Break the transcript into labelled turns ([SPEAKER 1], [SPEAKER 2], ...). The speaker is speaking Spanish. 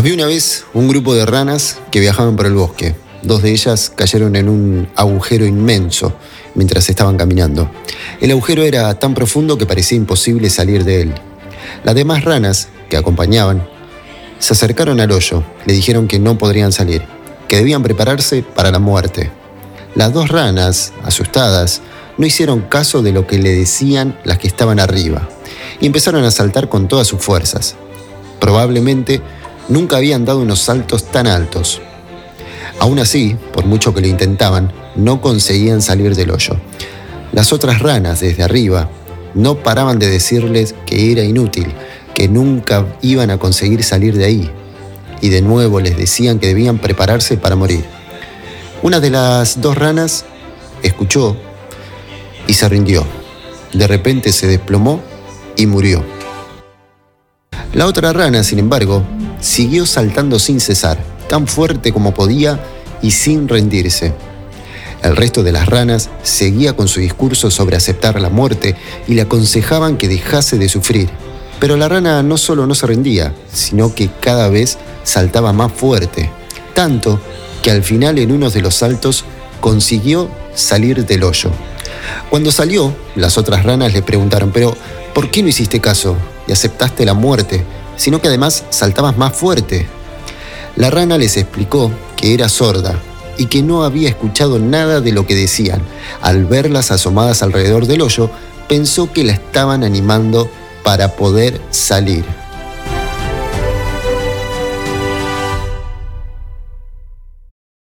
[SPEAKER 1] Había una vez un grupo de ranas que viajaban por el bosque. Dos de ellas cayeron en un agujero inmenso mientras estaban caminando. El agujero era tan profundo que parecía imposible salir de él. Las demás ranas que acompañaban se acercaron al hoyo, le dijeron que no podrían salir, que debían prepararse para la muerte. Las dos ranas, asustadas, no hicieron caso de lo que le decían las que estaban arriba y empezaron a saltar con todas sus fuerzas. Probablemente nunca habían dado unos saltos tan altos. Aún así, por mucho que lo intentaban, no conseguían salir del hoyo. Las otras ranas desde arriba no paraban de decirles que era inútil, que nunca iban a conseguir salir de ahí. Y de nuevo les decían que debían prepararse para morir. Una de las dos ranas escuchó y se rindió. De repente se desplomó y murió. La otra rana, sin embargo, siguió saltando sin cesar, tan fuerte como podía y sin rendirse. El resto de las ranas seguía con su discurso sobre aceptar la muerte y le aconsejaban que dejase de sufrir. Pero la rana no solo no se rendía, sino que cada vez saltaba más fuerte, tanto que al final en uno de los saltos consiguió salir del hoyo. Cuando salió, las otras ranas le preguntaron, pero ¿por qué no hiciste caso y aceptaste la muerte? Sino que además saltabas más fuerte. La rana les explicó que era sorda y que no había escuchado nada de lo que decían. Al verlas asomadas alrededor del hoyo, pensó que la estaban animando para poder salir.